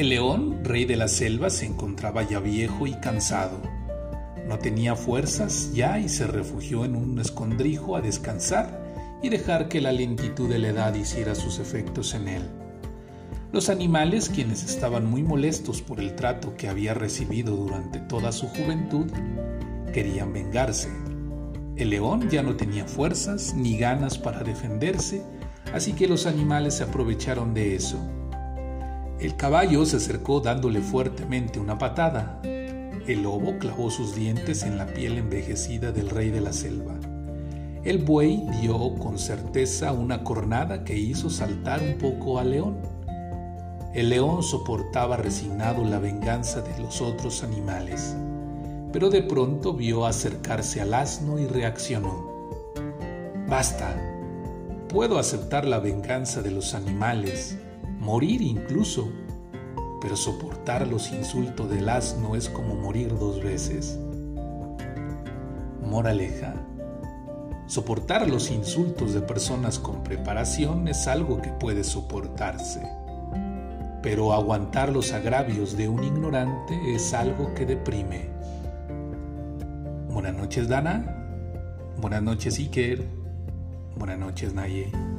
El león, rey de la selva, se encontraba ya viejo y cansado. No tenía fuerzas ya y se refugió en un escondrijo a descansar y dejar que la lentitud de la edad hiciera sus efectos en él. Los animales, quienes estaban muy molestos por el trato que había recibido durante toda su juventud, querían vengarse. El león ya no tenía fuerzas ni ganas para defenderse, así que los animales se aprovecharon de eso. El caballo se acercó dándole fuertemente una patada. El lobo clavó sus dientes en la piel envejecida del rey de la selva. El buey dio con certeza una cornada que hizo saltar un poco al león. El león soportaba resignado la venganza de los otros animales, pero de pronto vio acercarse al asno y reaccionó. Basta, puedo aceptar la venganza de los animales, morir incluso, pero soportar los insultos del asno es como morir dos veces. Moraleja. Soportar los insultos de personas con preparación es algo que puede soportarse, pero aguantar los agravios de un ignorante es algo que deprime. Buenas noches Dana, buenas noches Iker, buenas noches Naye.